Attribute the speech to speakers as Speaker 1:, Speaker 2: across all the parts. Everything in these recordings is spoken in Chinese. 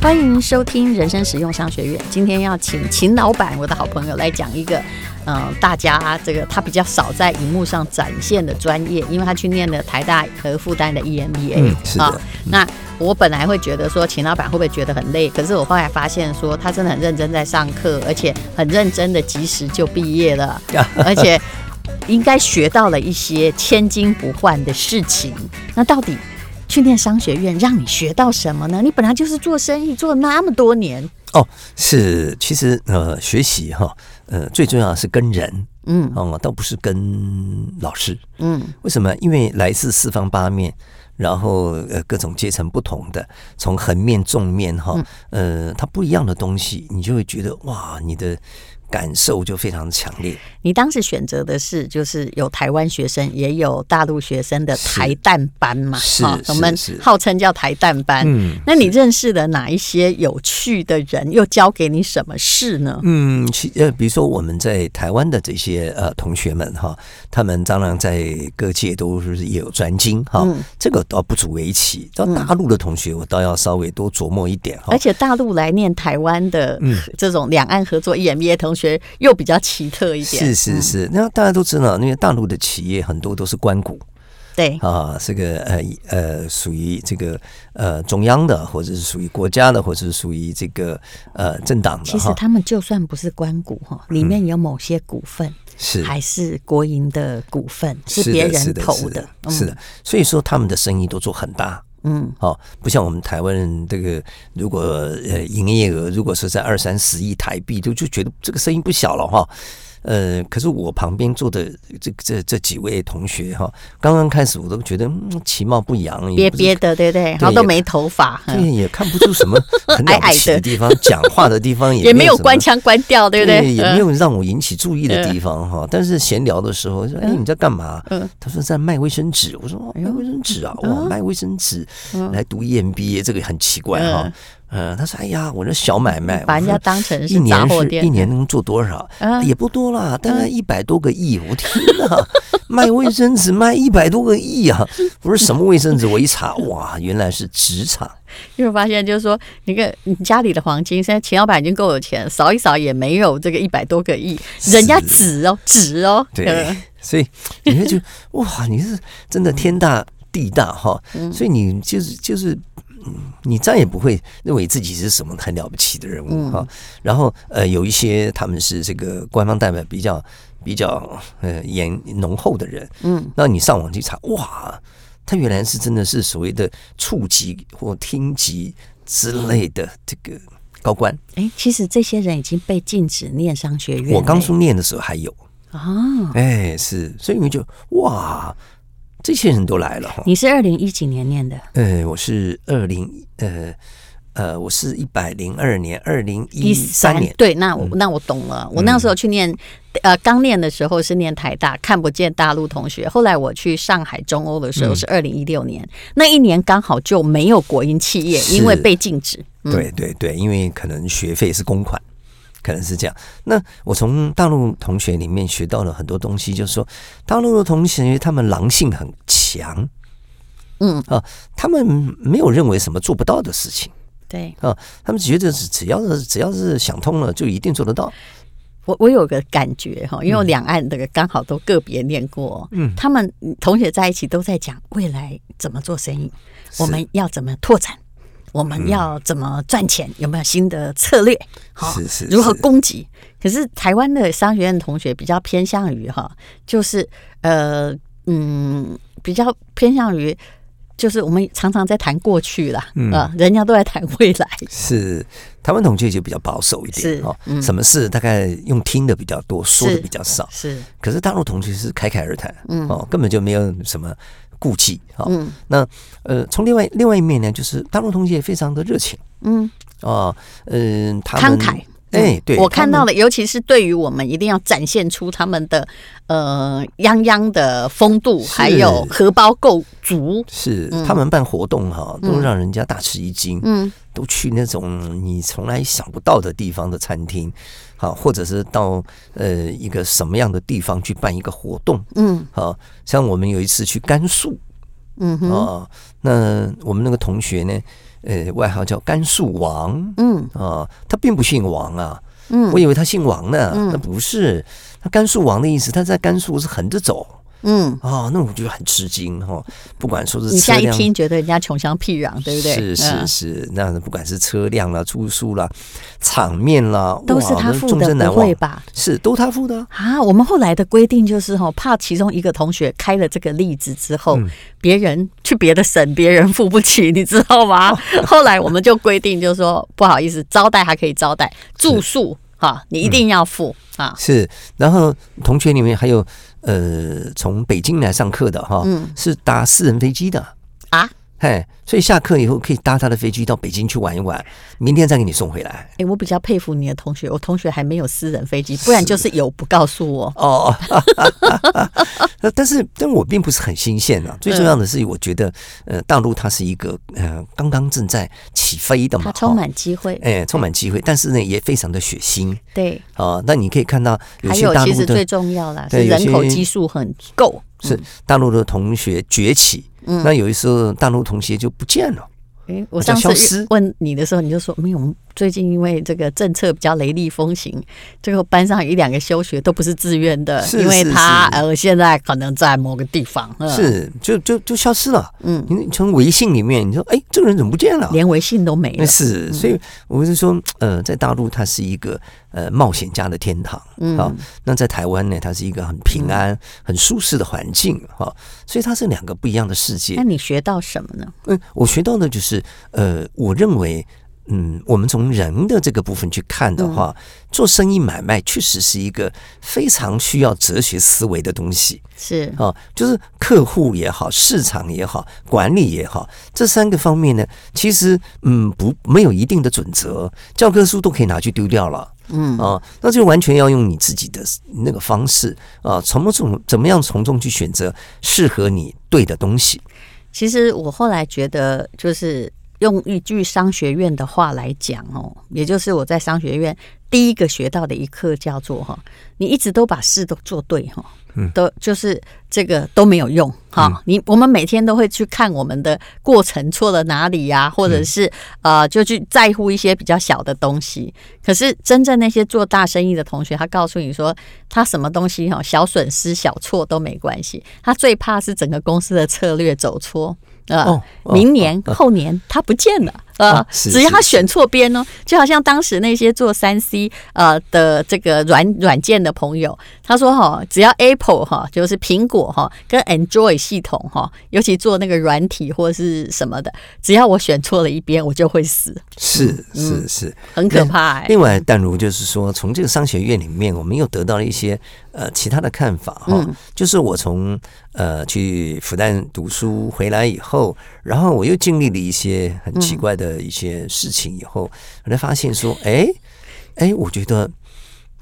Speaker 1: 欢迎收听人生实用商学院。今天要请秦老板，我的好朋友来讲一个，嗯、呃，大家这个他比较少在荧幕上展现的专业，因为他去念了台大和复旦的 EMBA。
Speaker 2: 嗯，是的。
Speaker 1: 那我本来会觉得说，秦老板会不会觉得很累？可是我后来发现说，他真的很认真在上课，而且很认真的及时就毕业了，而且应该学到了一些千金不换的事情。那到底？去念商学院让你学到什么呢？你本来就是做生意做了那么多年
Speaker 2: 哦，是其实呃学习哈呃最重要的是跟人嗯哦倒不是跟老师嗯为什么？因为来自四方八面，然后呃各种阶层不同的，从横面纵面哈呃它不一样的东西，你就会觉得哇你的。感受就非常强烈。
Speaker 1: 你当时选择的是，就是有台湾学生，也有大陆学生的台淡班嘛？
Speaker 2: 是，
Speaker 1: 我们号称叫台淡班。嗯，那你认识了哪一些有趣的人？又教给你什么事呢？
Speaker 2: 嗯，其呃，比如说我们在台湾的这些呃同学们哈，他们当然在各界都是也有专精哈。嗯，这个倒不足为奇。到大陆的同学，我倒要稍微多琢磨一点哈。
Speaker 1: 而且大陆来念台湾的这种两岸合作 EMBA 同学。又比较奇特一点，
Speaker 2: 是是是，那大家都知道，因为大陆的企业很多都是官股，
Speaker 1: 对。
Speaker 2: 啊，这个呃呃，属于这个呃中央的，或者是属于国家的，或者是属于这个呃政党的。
Speaker 1: 其实他们就算不是官股哈，里面有某些股份是。还是国营的股份，是别人投的，
Speaker 2: 是的，所以说他们的生意都做很大。嗯，好，不像我们台湾人这个，如果呃营业额如果是在二三十亿台币，就就觉得这个声音不小了哈。呃，可是我旁边坐的这这这几位同学哈，刚刚开始我都觉得其貌不扬，
Speaker 1: 憋憋的，对不对？然后都没头发，
Speaker 2: 对，也看不出什么很了不起的地方，讲话的地方
Speaker 1: 也没有官腔官调，对不对？
Speaker 2: 也没有让我引起注意的地方哈。但是闲聊的时候说：“哎，你在干嘛？”他说：“在卖卫生纸。”我说：“卖卫生纸啊，哇，卖卫生纸来读 EMBA，这个很奇怪哈。”嗯，他说：“哎呀，我这小买卖，
Speaker 1: 把人家当成是
Speaker 2: 一年是一年能做多少？也不多啦，大概一百多个亿。我天哪，卖卫生纸卖一百多个亿啊！我说什么卫生纸？我一查，哇，原来是纸厂。
Speaker 1: 因为我发现就是说，你看你家里的黄金，现在钱老板已经够有钱，扫一扫也没有这个一百多个亿。人家纸哦，纸哦，
Speaker 2: 对，所以你会觉得哇，你是真的天大地大哈，所以你就是就是。”你再也不会认为自己是什么很了不起的人物哈。然后呃，有一些他们是这个官方代表比较比较呃严浓厚的人，嗯，那你上网去查，哇，他原来是真的是所谓的处级或厅级之类的这个高官。
Speaker 1: 哎，其实这些人已经被禁止念商学院。
Speaker 2: 我刚出念的时候还有啊，哎，是，所以你们就哇。这些人都来了哈！
Speaker 1: 你是二零一几年念的？
Speaker 2: 呃，我是二零呃呃，我是一百零二年，二零一三年。
Speaker 1: 对，那我、嗯、那我懂了。我那时候去念，呃，刚念的时候是念台大，看不见大陆同学。后来我去上海中欧的时候是二零一六年，嗯、那一年刚好就没有国营企业，因为被禁止。
Speaker 2: 嗯、对对对，因为可能学费是公款。可能是这样。那我从大陆同学里面学到了很多东西，就是说，大陆的同学他们狼性很强，嗯啊，他们没有认为什么做不到的事情，
Speaker 1: 对
Speaker 2: 啊，他们觉得是只要是只要是想通了，就一定做得到。
Speaker 1: 我我有个感觉哈，因为两岸那个刚好都个别念过，嗯，他们同学在一起都在讲未来怎么做生意，我们要怎么拓展。我们要怎么赚钱？有没有新的策略？好，是是，如何攻击？可是台湾的商学院同学比较偏向于哈，就是呃嗯，比较偏向于就是我们常常在谈过去啦，啊，人家都在谈未来。
Speaker 2: 是台湾同学就比较保守一点，是哦，什么事大概用听的比较多，说的比较少。是，可是大陆同学是侃侃而谈，嗯，哦，根本就没有什么。顾忌啊，嗯，那呃，从另外另外一面呢，就是大陆同学也非常的热情，嗯，啊，嗯，
Speaker 1: 慷慨，哎，对，我看到了，尤其是对于我们一定要展现出他们的呃泱泱的风度，还有荷包够足，
Speaker 2: 是。他们办活动哈，都让人家大吃一惊，嗯，都去那种你从来想不到的地方的餐厅。好，或者是到呃一个什么样的地方去办一个活动，嗯，好像我们有一次去甘肃，
Speaker 1: 嗯哼，
Speaker 2: 哦，那我们那个同学呢，呃，外号叫甘肃王，
Speaker 1: 嗯，
Speaker 2: 啊，他并不姓王啊，
Speaker 1: 嗯，
Speaker 2: 我以为他姓王呢，
Speaker 1: 嗯，
Speaker 2: 那不是，他甘肃王的意思，他在甘肃是横着走。
Speaker 1: 嗯
Speaker 2: 哦，那我觉得很吃惊哈。不管说是
Speaker 1: 你现在一听，觉得人家穷乡僻壤，对不对？
Speaker 2: 是是是，那不管是车辆啦、住宿啦、场面啦，
Speaker 1: 都是他付的，不会吧？
Speaker 2: 是都他付的
Speaker 1: 啊。我们后来的规定就是哈，怕其中一个同学开了这个例子之后，嗯、别人去别的省，别人付不起，你知道吗？哦、后来我们就规定，就是说不好意思，招待还可以招待，住宿哈，你一定要付、嗯、啊。
Speaker 2: 是，然后同学里面还有。呃，从北京来上课的哈，嗯，是搭私人飞机的。
Speaker 1: 啊，
Speaker 2: 嘿，所以下课以后可以搭他的飞机到北京去玩一玩，明天再给你送回来。
Speaker 1: 哎、欸，我比较佩服你的同学，我同学还没有私人飞机，不然就是有不告诉我
Speaker 2: 哦。但是，但我并不是很新鲜啊。最重要的是，我觉得，呃，大陆它是一个呃刚刚正在起飞的嘛，
Speaker 1: 它充满机会，
Speaker 2: 哎、欸，充满机会，但是呢，也非常的血腥。
Speaker 1: 对，
Speaker 2: 哦，那你可以看到有些
Speaker 1: 大陆的，其实最重要啦是人口基数很够，
Speaker 2: 是大陆的同学崛起。嗯，那有一次大陆同学就不见了。
Speaker 1: 哎，我上次问你的时候，你就说没有。最近因为这个政策比较雷厉风行，最后班上一两个休学都不是自愿的，因为他呃现在可能在某个地方，
Speaker 2: 是就就就消失了。嗯，你从微信里面你说，哎，这个人怎么不见了？
Speaker 1: 连微信都没了。
Speaker 2: 是，所以我是说，呃，在大陆它是一个呃冒险家的天堂，嗯好，那在台湾呢，它是一个很平安、很舒适的环境，哈，所以它是两个不一样的世界。
Speaker 1: 那你学到什么呢？
Speaker 2: 嗯，我学到的就是，呃，我认为。嗯，我们从人的这个部分去看的话，嗯、做生意买卖确实是一个非常需要哲学思维的东西。
Speaker 1: 是
Speaker 2: 啊，就是客户也好，市场也好，管理也好，这三个方面呢，其实嗯不没有一定的准则，教科书都可以拿去丢掉了。嗯啊，那就完全要用你自己的那个方式啊，从从怎么样从中去选择适合你对的东西。
Speaker 1: 其实我后来觉得就是。用一句商学院的话来讲哦，也就是我在商学院第一个学到的一课，叫做哈，你一直都把事都做对哈，嗯，都就是这个都没有用哈。你我们每天都会去看我们的过程错了哪里呀，或者是呃，就去在乎一些比较小的东西。可是真正那些做大生意的同学，他告诉你说，他什么东西哈，小损失、小错都没关系，他最怕是整个公司的策略走错。呃，明年、哦、后年他不见了，呃，哦、只要他选错边呢，就好像当时那些做三 C 呃的这个软软件的朋友，他说哈，只要 Apple 哈，就是苹果哈，跟 Android 系统哈，尤其做那个软体或是什么的，只要我选错了一边，我就会死。
Speaker 2: 是是是，
Speaker 1: 很可怕、欸。
Speaker 2: 另外，淡如就是说，从这个商学院里面，我们又得到了一些。呃，其他的看法哈，就是我从呃去复旦读书回来以后，然后我又经历了一些很奇怪的一些事情以后，我才发现说，哎哎，我觉得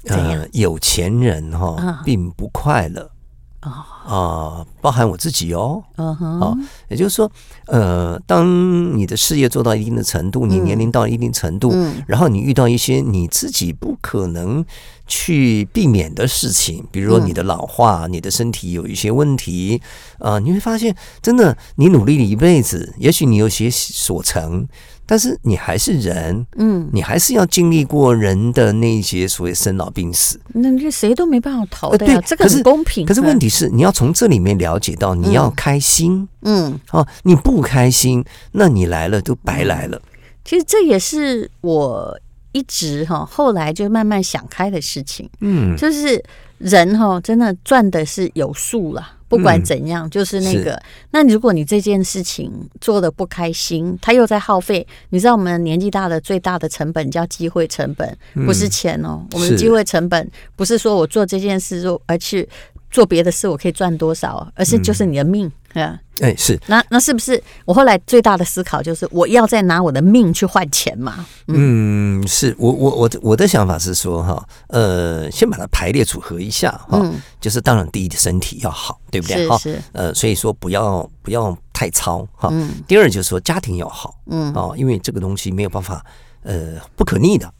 Speaker 2: 呃有钱人哈并不快乐。啊，包含我自己哦，啊，也就是说，呃，当你的事业做到一定的程度，你年龄到一定程度，然后你遇到一些你自己不可能。去避免的事情，比如说你的老化，嗯、你的身体有一些问题，啊、呃，你会发现，真的，你努力了一辈子，也许你有些所成，但是你还是人，嗯，你还是要经历过人的那些所谓生老病死，
Speaker 1: 那这谁都没办法逃的呀，呃、对，这个很公平。
Speaker 2: 可是，可是问题是，你要从这里面了解到，你要开心，嗯，哦、啊，你不开心，那你来了都白来了。
Speaker 1: 其实这也是我。一直哈，后来就慢慢想开的事情，嗯，就是人哈，真的赚的是有数了。不管怎样，就是那个。那如果你这件事情做的不开心，他又在耗费。你知道，我们年纪大的最大的成本叫机会成本，不是钱哦。我们机会成本不是说我做这件事做，而去做别的事，我可以赚多少，而是就是你的命。啊，
Speaker 2: 哎，是。
Speaker 1: 那那是不是我后来最大的思考就是我要再拿我的命去换钱嘛？
Speaker 2: 嗯，是。我我我我的想法是说哈，呃，先把它排列组合一下哈，就是当然第一身体要好，对不对？哈，是。呃，所以说不要不要太糙哈。第二就是说家庭要好，嗯。啊，因为这个东西没有办法呃不可逆的，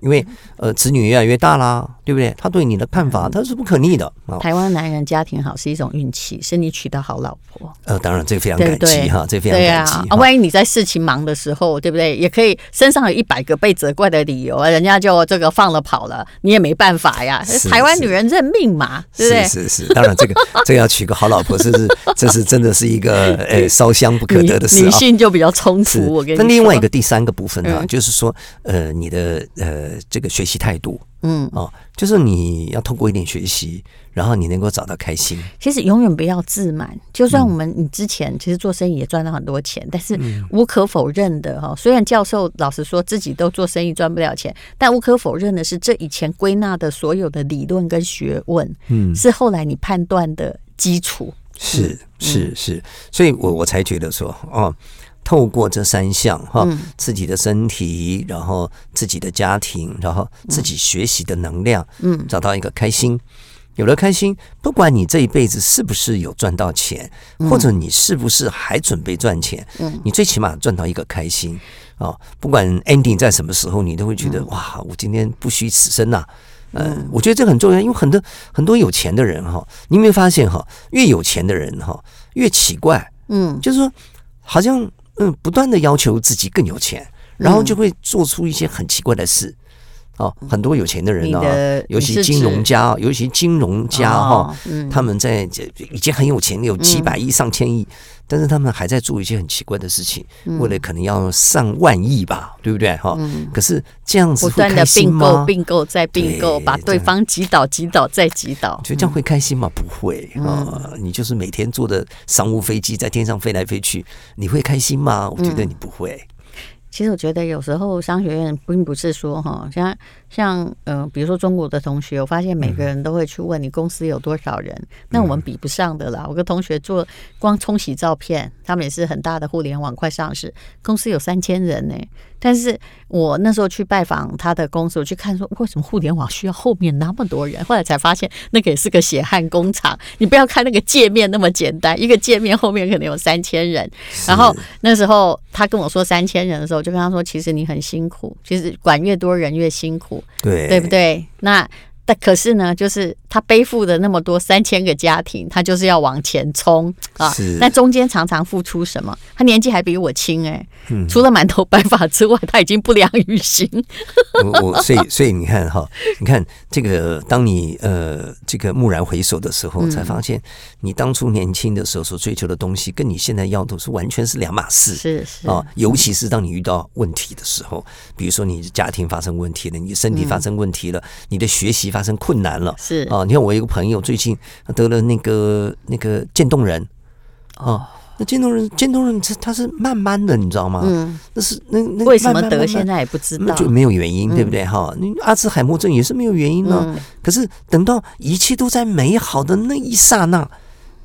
Speaker 2: 因为呃子女越来越大啦，对不对？他对你的看法，他是不可逆的。
Speaker 1: 台湾男人家庭好是一种运气，是你娶到好老婆。
Speaker 2: 呃，当然这个非常感激哈，这非常感激
Speaker 1: 啊。万一你在事情忙的时候，对不对？也可以身上有一百个被责怪的理由，人家就这个放了跑了，你也没办法呀。台湾女人认命嘛，对不对？
Speaker 2: 是是是，当然这个这个要娶个好老婆，这是这是真的是一个呃烧香不可得的事。
Speaker 1: 女性就比较充足。我跟你说，
Speaker 2: 那另外一个第三个部分呢，就是说呃你的呃这个学习态度。嗯哦，就是你要通过一点学习，然后你能够找到开心。
Speaker 1: 其实永远不要自满，就算我们你之前其实做生意也赚了很多钱，但是无可否认的哈，虽然教授老实说自己都做生意赚不了钱，但无可否认的是，这以前归纳的所有的理论跟学问，嗯，是后来你判断的基础。
Speaker 2: 是是是，所以我我才觉得说哦。透过这三项哈，自己的身体，然后自己的家庭，然后自己学习的能量，嗯，找到一个开心，有了开心，不管你这一辈子是不是有赚到钱，或者你是不是还准备赚钱，嗯，你最起码赚到一个开心啊！不管 ending 在什么时候，你都会觉得哇，我今天不虚此生呐。嗯，我觉得这很重要，因为很多很多有钱的人哈，你有没有发现哈，越有钱的人哈越奇怪，嗯，就是说好像。嗯，不断的要求自己更有钱，然后就会做出一些很奇怪的事。哦，很多有钱的人啊，尤其金融家，尤其金融家哈，他们在已经很有钱，有几百亿、上千亿，但是他们还在做一些很奇怪的事情，为了可能要上万亿吧，对不对？哈，可是这样子？
Speaker 1: 不断的并购、并购再并购，把对方击倒、击倒再击倒，
Speaker 2: 觉得这样会开心吗？不会啊！你就是每天坐的商务飞机在天上飞来飞去，你会开心吗？我觉得你不会。
Speaker 1: 其实我觉得有时候商学院并不是说哈，像像呃，比如说中国的同学，我发现每个人都会去问你公司有多少人，那我们比不上的啦。我跟同学做光冲洗照片，他们也是很大的互联网快上市公司，有三千人呢。但是我那时候去拜访他的公司，我去看说为什么互联网需要后面那么多人，后来才发现那个也是个血汗工厂。你不要看那个界面那么简单，一个界面后面可能有三千人。然后那时候他跟我说三千人的时候。就跟他说，其实你很辛苦，其实管越多人越辛苦，
Speaker 2: 对
Speaker 1: 对不对？那。但可是呢，就是他背负的那么多三千个家庭，他就是要往前冲啊！那中间常常付出什么？他年纪还比我轻哎、欸，嗯、除了满头白发之外，他已经不良于行。
Speaker 2: 我我所以所以你看哈，你看这个，当你呃这个蓦然回首的时候，才发现你当初年轻的时候所追求的东西，跟你现在要的是完全是两码事。
Speaker 1: 是是
Speaker 2: 啊，尤其是当你遇到问题的时候，比如说你的家庭发生问题了，你身体发生问题了，嗯、你的学习。发生困难了，
Speaker 1: 是
Speaker 2: 啊，你看我一个朋友最近得了那个那个渐冻人，啊，那渐冻人渐冻人他他是慢慢的，你知道吗？嗯，那是那那
Speaker 1: 为什么得现在也不知道，
Speaker 2: 就没有原因，对不对？哈，你阿兹海默症也是没有原因呢。可是等到一切都在美好的那一刹那。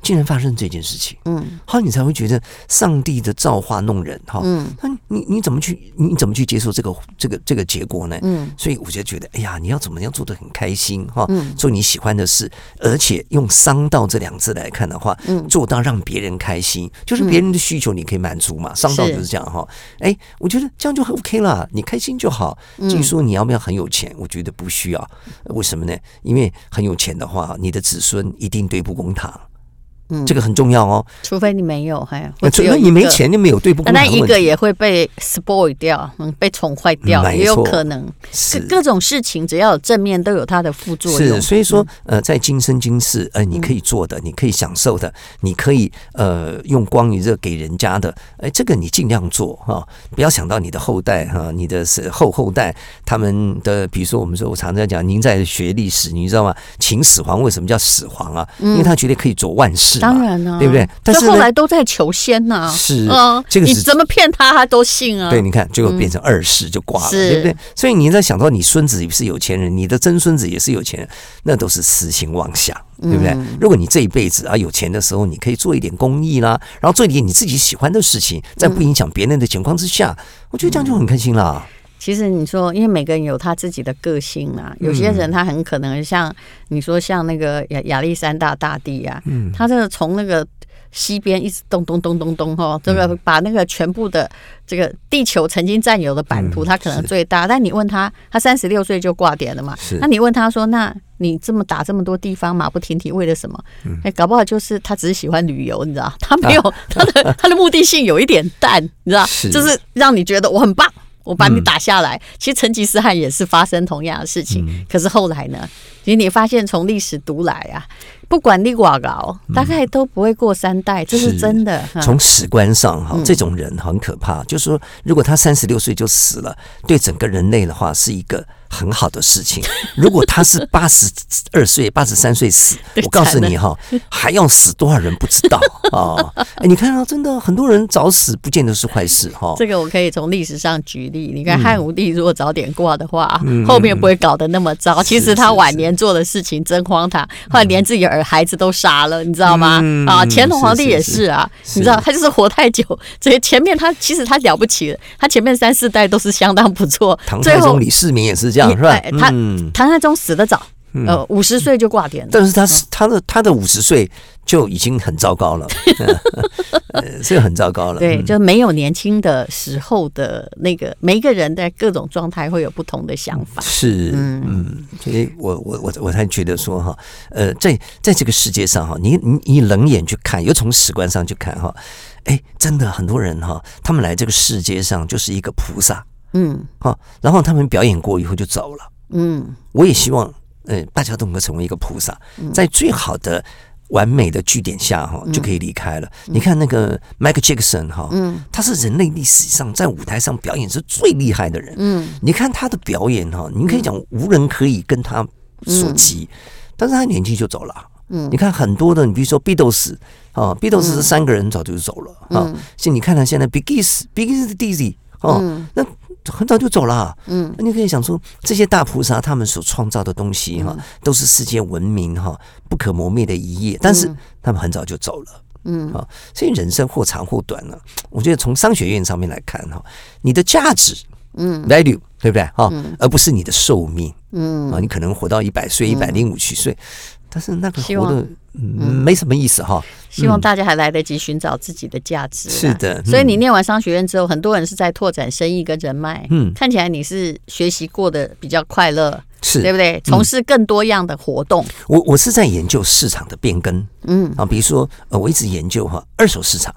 Speaker 2: 竟然发生这件事情，嗯，后来你才会觉得上帝的造化弄人，哈，嗯，那你你怎么去你怎么去接受这个这个这个结果呢？嗯，所以我就觉得，哎呀，你要怎么样做的很开心，哈，做你喜欢的事，而且用“商道”这两字来看的话，嗯，做到让别人开心，就是别人的需求你可以满足嘛，商道就是这样哈。哎，我觉得这样就很 OK 了，你开心就好。至于说你要不要很有钱，我觉得不需要，为什么呢？因为很有钱的话，你的子孙一定对簿公堂。嗯，这个很重要哦。除非你没有，还除非你没钱，就没有对不。那一个也会被 spoil 掉，嗯，被宠坏掉，也有可能。是各种事情，只要有正面，都有它的副作用。是，所以说，呃，在今生今世，呃，你可以做的，你可以享受的，你可以呃用光与热给人家的，哎，这个你尽量做哈，不要想到你的后代哈，你的是后后代他们的，比如说我们说，我常常讲，您在学历史，你知道吗？秦始皇为什么叫始皇啊？因为他觉得可以做万事。当然呢，对不对？但是后来都在求仙呐，是啊，这个你怎么骗他，他都信啊。对，你看，最后变成二世就挂了，对不对？所以你在想到你孙子也是有钱人，你的曾孙子也是有钱人，那都是私心妄想，对不对？如果你这一辈子啊有钱的时候，你可以做一点公益啦，然后做一点你自己喜欢的事情，在不影响别人的情况之下，我觉得这样就很开心了。其实你说，因为每个人有他自己的个性啊，有些人他很可能像你说，像那个亚亚历山大大帝啊，他这个从那个
Speaker 1: 西边一直咚咚咚咚咚哈，这个把那个全部的这个地球曾经占有的版图，他可能最大。但你问他，他三十六岁就挂点了嘛？那你问他说，那你这么打这么多地方，马不停蹄，为了什么？哎，搞不好就是他只是喜欢旅游，你知道？他没有他的他的目的性有一点淡，你知道？就是让你觉得我很棒。我把你打下来，其实成吉思汗也是发生同样的事情。可是后来呢？其实你发现从历史读来啊，不管你寡高，大概都不会过三代，这是真的。
Speaker 2: 从史观上哈，这种人很可怕。就是说，如果他三十六岁就死了，对整个人类的话是一个。很好的事情。如果他是八十二岁、八十三岁死，我告诉你哈，还要死多少人不知道 啊！哎，你看啊，真的很多人早死，不见得是坏事哈。
Speaker 1: 这个我可以从历史上举例。你看汉武帝如果早点挂的话，后面不会搞得那么糟。其实他晚年做的事情真荒唐，后来连自己儿孩子都杀了，你知道吗？啊，乾隆皇帝也是啊，你知道他就是活太久，所以前面他其实他了不起了，他前面三四代都是相当不错。
Speaker 2: 唐太宗李世民也是这样。是吧？
Speaker 1: 他唐太宗死得早，呃，五十岁就挂点了。
Speaker 2: 但是他是他的他的五十岁就已经很糟糕了，这个很糟糕了。
Speaker 1: 对，就没有年轻的时候的那个，每一个人在各种状态会有不同的想法。
Speaker 2: 是，嗯，所以我我我我才觉得说哈，呃，在在这个世界上哈，你你你冷眼去看，又从史观上去看哈，哎，真的很多人哈，他们来这个世界上就是一个菩萨。嗯，好，然后他们表演过以后就走了。嗯，我也希望，呃，大家都能够成为一个菩萨，在最好的、完美的据点下，哈，就可以离开了。你看那个 Michael Jackson，哈，嗯，他是人类历史上在舞台上表演是最厉害的人。嗯，你看他的表演，哈，你可以讲无人可以跟他所及，但是他年轻就走了。嗯，你看很多的，你比如说 Beatles，啊，Beatles 这三个人早就走了。啊，像你看他现在 Biggies Biggies Dizzy，哦，那。很早就走了，嗯，那你可以想说，这些大菩萨他们所创造的东西哈，都是世界文明哈不可磨灭的一页，但是他们很早就走了，嗯，啊，所以人生或长或短呢，我觉得从商学院上面来看哈，你的价值，嗯，value 对不对？哈，而不是你的寿命，嗯，啊，你可能活到一百岁、一百零五七岁。但是那个活的嗯没什么意思哈。
Speaker 1: 希望大家还来得及寻找自己的价值。
Speaker 2: 是的，
Speaker 1: 所以你念完商学院之后，很多人是在拓展生意跟人脉。嗯，看起来你是学习过得比较快乐，是对不对？从事更多样的活动。
Speaker 2: 我我是在研究市场的变更。嗯啊，比如说呃，我一直研究哈二手市场。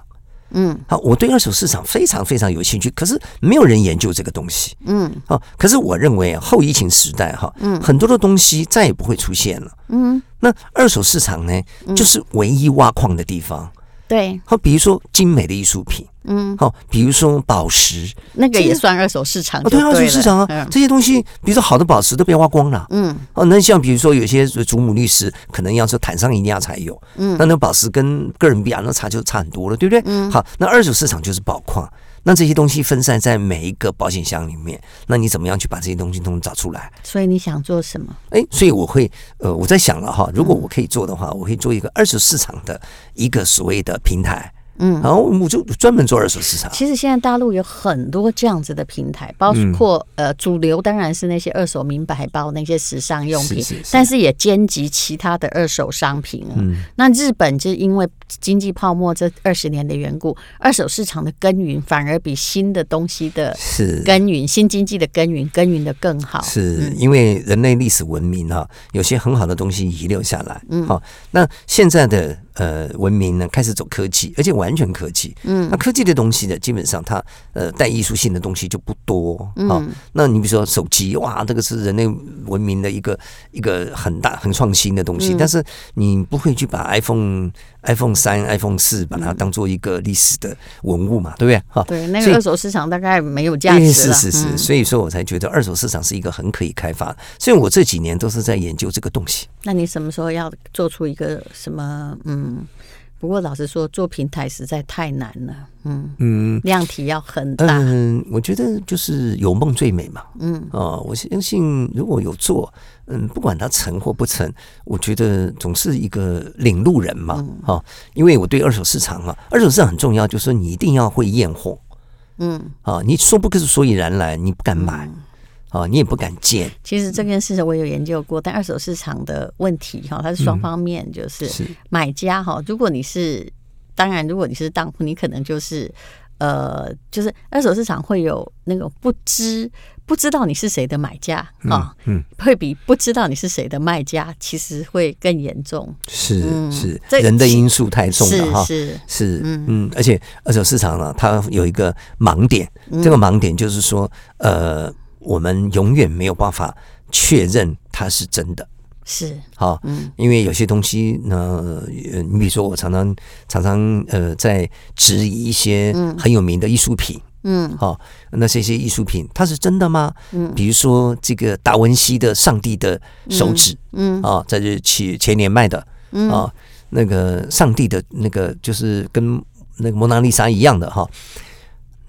Speaker 2: 嗯，好，我对二手市场非常非常有兴趣，可是没有人研究这个东西。嗯，好，可是我认为啊后疫情时代哈，嗯，很多的东西再也不会出现了。嗯，那二手市场呢，就是唯一挖矿的地方。
Speaker 1: 对，
Speaker 2: 好，比如说精美的艺术品，嗯，好，比如说宝石，
Speaker 1: 那个也算二手市场对。
Speaker 2: 对，二手市场啊，这些东西，比如说好的宝石都被挖光了，嗯，哦，那像比如说有些祖母绿石，可能要说坦桑尼亚才有，嗯，那那宝石跟哥伦比亚那差就差很多了，对不对？嗯，好，那二手市场就是宝矿。那这些东西分散在每一个保险箱里面，那你怎么样去把这些东西都找出来？
Speaker 1: 所以你想做什么？
Speaker 2: 哎，所以我会呃，我在想了哈，如果我可以做的话，我可以做一个二手市场的一个所谓的平台。嗯，然后我就专门做二手市场。
Speaker 1: 其实现在大陆有很多这样子的平台，包括呃主流当然是那些二手名牌包、那些时尚用品，但是也兼及其他的二手商品。嗯，那日本就因为经济泡沫这二十年的缘故，二手市场的耕耘反而比新的东西的耕耘、新经济的耕耘耕耘的更好。
Speaker 2: 是因为人类历史文明哈，有些很好的东西遗留下来。嗯，好，那现在的。呃，文明呢开始走科技，而且完全科技。嗯，那科技的东西呢，基本上它呃带艺术性的东西就不多。嗯，那你比如说手机，哇，这个是人类文明的一个一个很大很创新的东西，但是你不会去把 iPhone iPhone 三、iPhone 四把它当做一个历史的文物嘛，对不对？哈，
Speaker 1: 对，那个二手市场大概没有价值
Speaker 2: 是是，所以说我才觉得二手市场是一个很可以开发。所以我这几年都是在研究这个东西。
Speaker 1: 那你什么时候要做出一个什么？嗯，不过老实说，做平台实在太难了。嗯嗯，量体要很大。
Speaker 2: 嗯，我觉得就是有梦最美嘛。嗯啊、呃，我相信如果有做，嗯，不管它成或不成，我觉得总是一个领路人嘛。哈、嗯，因为我对二手市场啊，二手市场很重要，就是说你一定要会验货。嗯啊，你说不出所以然来，你不敢买。嗯哦，你也不敢见。
Speaker 1: 其实这件事情我有研究过，但二手市场的问题哈，它是双方面，就是。买家哈，如果你是当然，如果你是当铺，你可能就是呃，就是二手市场会有那种不知不知道你是谁的买家啊，嗯，会比不知道你是谁的卖家其实会更严重。
Speaker 2: 是是，人的因素太重了哈，
Speaker 1: 是
Speaker 2: 是嗯，而且二手市场呢，它有一个盲点，这个盲点就是说，呃，我们永远没有办法确认它是真的。
Speaker 1: 是。
Speaker 2: 好，因为有些东西呢，你比如说，我常常常常呃，在质疑一些很有名的艺术品，嗯，好，那这些艺术品它是真的吗？嗯，比如说这个达文西的《上帝的手指》，嗯，啊，在这前前年卖的，啊，那个上帝的那个就是跟那个蒙娜丽莎一样的哈，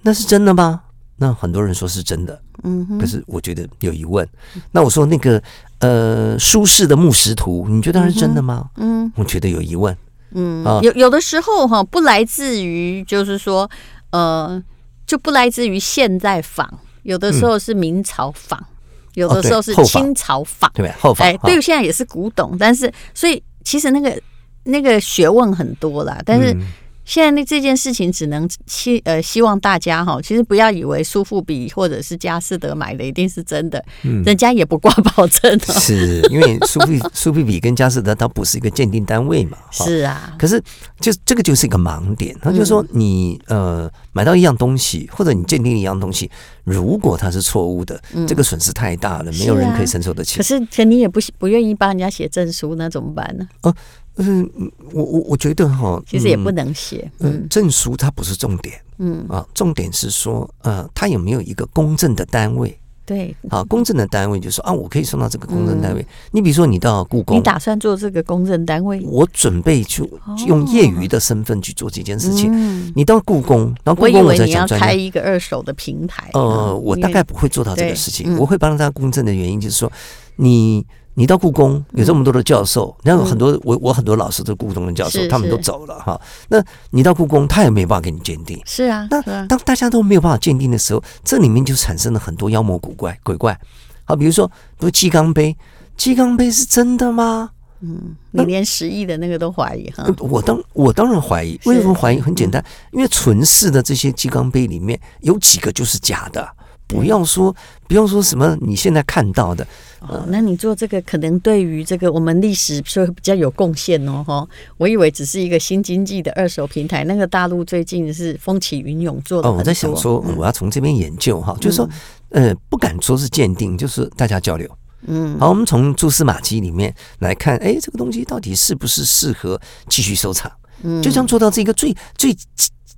Speaker 2: 那是真的吗？那很多人说是真的，嗯，可是我觉得有疑问。那我说那个。呃，苏轼的《木石图》，你觉得它是真的吗？嗯，我觉得有疑问。
Speaker 1: 嗯，啊、有有的时候哈，不来自于，就是说，呃，就不来自于现在仿，有的时候是明朝仿，嗯、有的时候是清朝仿，
Speaker 2: 对后仿，
Speaker 1: 哎，对，现在也是古董，但是，所以其实那个那个学问很多啦，但是。嗯现在那这件事情只能希呃希望大家哈，其实不要以为苏富比或者是佳士得买的一定是真的，嗯，人家也不挂保证的，
Speaker 2: 是因为苏富 苏富比跟佳士得它不是一个鉴定单位嘛，
Speaker 1: 是啊，
Speaker 2: 可是就这个就是一个盲点，他就说你呃买到一样东西或者你鉴定一样东西，如果它是错误的，这个损失太大了，没有人可以承受得起。
Speaker 1: 可是可你也不不愿意帮人家写证书，那怎么办呢？
Speaker 2: 哦。嗯，我我我觉得哈，
Speaker 1: 其实也不能写。
Speaker 2: 嗯，证书它不是重点。嗯啊，重点是说，呃，它有没有一个公证的单位？
Speaker 1: 对，
Speaker 2: 啊，公证的单位就是说啊，我可以送到这个公证单位。你比如说，你到故宫，
Speaker 1: 你打算做这个公证单位？
Speaker 2: 我准备去用业余的身份去做这件事情。你到故宫，然后故宫我在讲，
Speaker 1: 专业开一个二手的平台。
Speaker 2: 呃，我大概不会做到这个事情。我会帮他公证的原因就是说，你。你到故宫有这么多的教授，你看很多我我很多老师都故宫的教授，他们都走了哈。那你到故宫，他也没有办法给你鉴定。
Speaker 1: 是啊，
Speaker 2: 那当大家都没有办法鉴定的时候，这里面就产生了很多妖魔古怪鬼怪。好，比如说，比如鸡缸杯，鸡缸杯是真的吗？
Speaker 1: 嗯，你连十亿的那个都怀疑哈？
Speaker 2: 我当我当然怀疑，为什么怀疑？很简单，因为存世的这些鸡缸杯里面有几个就是假的。不用说，不用说什么你现在看到的
Speaker 1: 哦，那你做这个可能对于这个我们历史说比较有贡献哦，哈。我以为只是一个新经济的二手平台，那个大陆最近是风起云涌做的。哦，
Speaker 2: 我在想说，我要从这边研究哈，就是说，呃，不敢说是鉴定，就是大家交流。嗯，好，我们从蛛丝马迹里面来看，哎，这个东西到底是不是适合继续收藏？嗯，就像做到这个最最。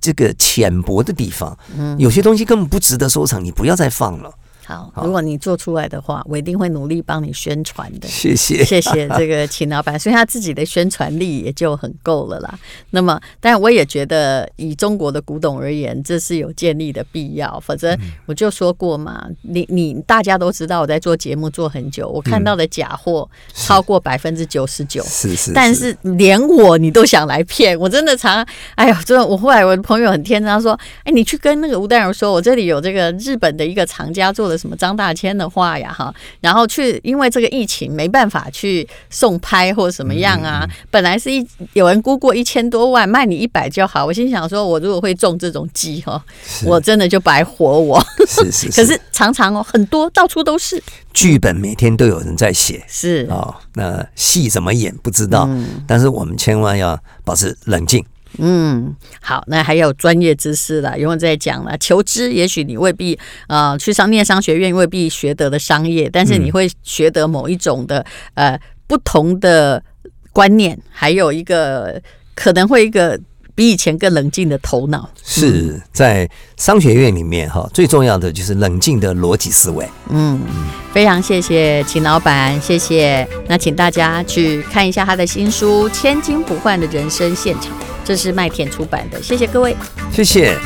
Speaker 2: 这个浅薄的地方，有些东西根本不值得收藏，你不要再放了。
Speaker 1: 好，如果你做出来的话，我一定会努力帮你宣传的。
Speaker 2: 谢谢，
Speaker 1: 谢谢这个秦老板，所以他自己的宣传力也就很够了啦。那么，但我也觉得以中国的古董而言，这是有建立的必要。否则，我就说过嘛，你你大家都知道我在做节目做很久，我看到的假货超过百分之九十九，
Speaker 2: 是是。
Speaker 1: 但是连我你都想来骗，我真的常，哎呀，真的，我后来我的朋友很天真，他说，哎，你去跟那个吴淡如说，我这里有这个日本的一个藏家做的。什么张大千的画呀，哈，然后去，因为这个疫情没办法去送拍或什么样啊。本来是一有人估过一千多万，卖你一百就好。我心想说，我如果会中这种计哈，我真的就白活我。
Speaker 2: 是是，
Speaker 1: 可是常常哦，很多到处都是
Speaker 2: 剧本，每天都有人在写。
Speaker 1: 是
Speaker 2: 哦，那戏怎么演不知道，但是我们千万要保持冷静。
Speaker 1: 嗯，好，那还有专业知识了，永远在讲了。求知，也许你未必呃去上念商学院，未必学得的商业，但是你会学得某一种的呃不同的观念，还有一个可能会一个比以前更冷静的头脑。
Speaker 2: 是在商学院里面哈，最重要的就是冷静的逻辑思维。
Speaker 1: 嗯，非常谢谢秦老板，谢谢。那请大家去看一下他的新书《千金不换的人生现场》。这是麦田出版的，谢谢各位，
Speaker 2: 谢谢。